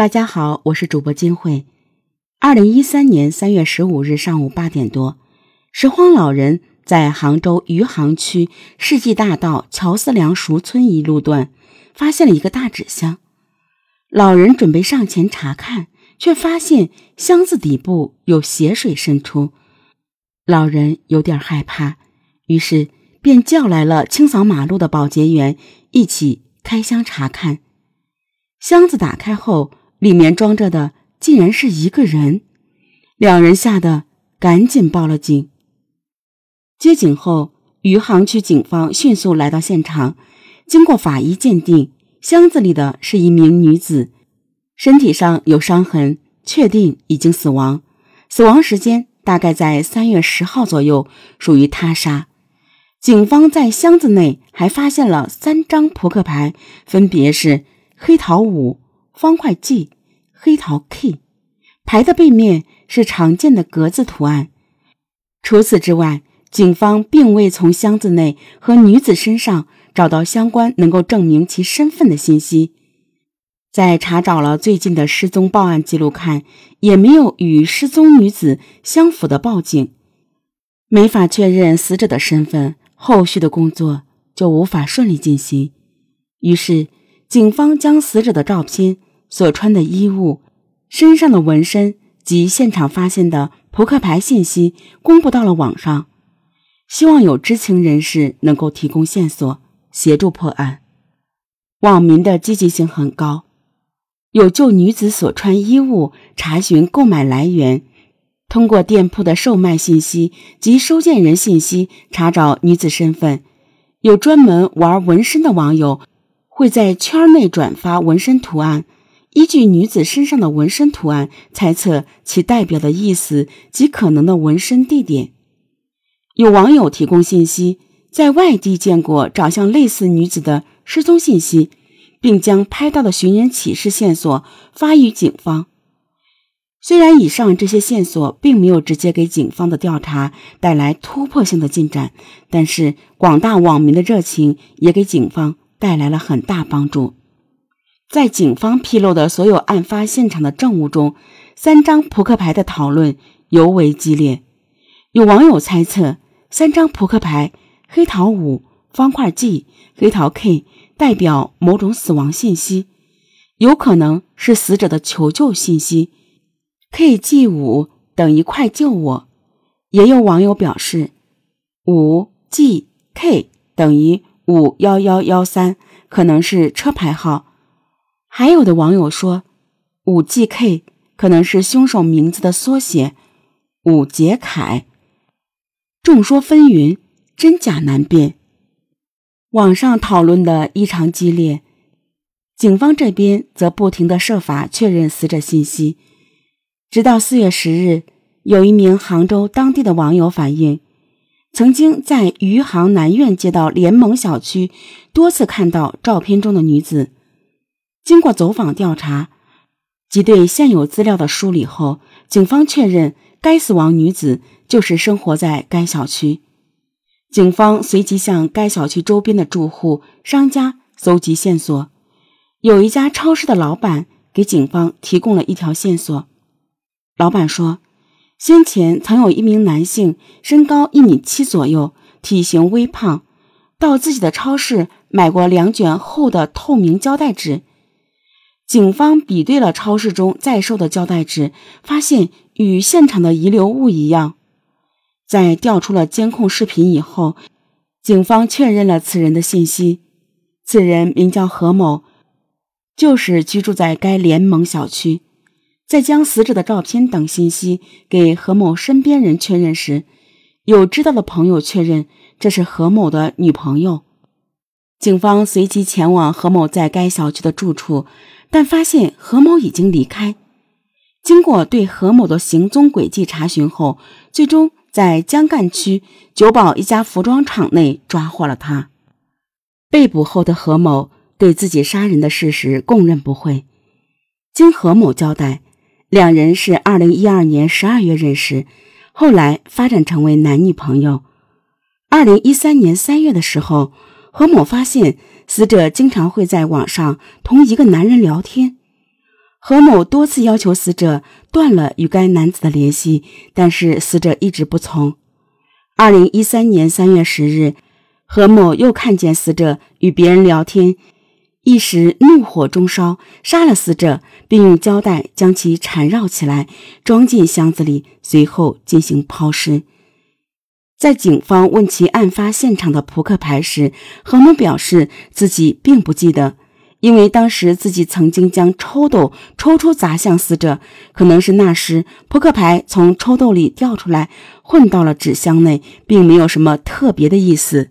大家好，我是主播金慧。二零一三年三月十五日上午八点多，拾荒老人在杭州余杭区世纪大道乔思梁熟村一路段发现了一个大纸箱。老人准备上前查看，却发现箱子底部有血水渗出。老人有点害怕，于是便叫来了清扫马路的保洁员，一起开箱查看。箱子打开后，里面装着的竟然是一个人。两人吓得赶紧报了警。接警后，余杭区警方迅速来到现场，经过法医鉴定，箱子里的是一名女子，身体上有伤痕，确定已经死亡，死亡时间。大概在三月十号左右，属于他杀。警方在箱子内还发现了三张扑克牌，分别是黑桃五、方块 G、黑桃 K。牌的背面是常见的格子图案。除此之外，警方并未从箱子内和女子身上找到相关能够证明其身份的信息。在查找了最近的失踪报案记录看，也没有与失踪女子相符的报警，没法确认死者的身份，后续的工作就无法顺利进行。于是，警方将死者的照片、所穿的衣物、身上的纹身及现场发现的扑克牌信息公布到了网上，希望有知情人士能够提供线索，协助破案。网民的积极性很高。有就女子所穿衣物查询购买来源，通过店铺的售卖信息及收件人信息查找女子身份。有专门玩纹身的网友会在圈内转发纹身图案，依据女子身上的纹身图案猜测其代表的意思及可能的纹身地点。有网友提供信息，在外地见过长相类似女子的失踪信息。并将拍到的寻人启事线索发予警方。虽然以上这些线索并没有直接给警方的调查带来突破性的进展，但是广大网民的热情也给警方带来了很大帮助。在警方披露的所有案发现场的证物中，三张扑克牌的讨论尤为激烈。有网友猜测，三张扑克牌——黑桃五、方块 G、黑桃 K。代表某种死亡信息，有可能是死者的求救信息。KG 五等于快救我。也有网友表示，五 GK 等于五幺幺幺三，可能是车牌号。还有的网友说，五 GK 可能是凶手名字的缩写，五杰凯。众说纷纭，真假难辨。网上讨论的异常激烈，警方这边则不停的设法确认死者信息。直到四月十日，有一名杭州当地的网友反映，曾经在余杭南苑街道联盟小区多次看到照片中的女子。经过走访调查及对现有资料的梳理后，警方确认该死亡女子就是生活在该小区。警方随即向该小区周边的住户、商家搜集线索。有一家超市的老板给警方提供了一条线索。老板说，先前曾有一名男性，身高一米七左右，体型微胖，到自己的超市买过两卷厚的透明胶带纸。警方比对了超市中在售的胶带纸，发现与现场的遗留物一样。在调出了监控视频以后，警方确认了此人的信息。此人名叫何某，就是居住在该联盟小区。在将死者的照片等信息给何某身边人确认时，有知道的朋友确认这是何某的女朋友。警方随即前往何某在该小区的住处，但发现何某已经离开。经过对何某的行踪轨迹查询后，最终。在江干区九堡一家服装厂内抓获了他。被捕后的何某对自己杀人的事实供认不讳。经何某交代，两人是二零一二年十二月认识，后来发展成为男女朋友。二零一三年三月的时候，何某发现死者经常会在网上同一个男人聊天。何某多次要求死者断了与该男子的联系，但是死者一直不从。二零一三年三月十日，何某又看见死者与别人聊天，一时怒火中烧，杀了死者，并用胶带将其缠绕起来，装进箱子里，随后进行抛尸。在警方问其案发现场的扑克牌时，何某表示自己并不记得。因为当时自己曾经将抽斗抽出砸向死者，可能是那时扑克牌从抽斗里掉出来，混到了纸箱内，并没有什么特别的意思。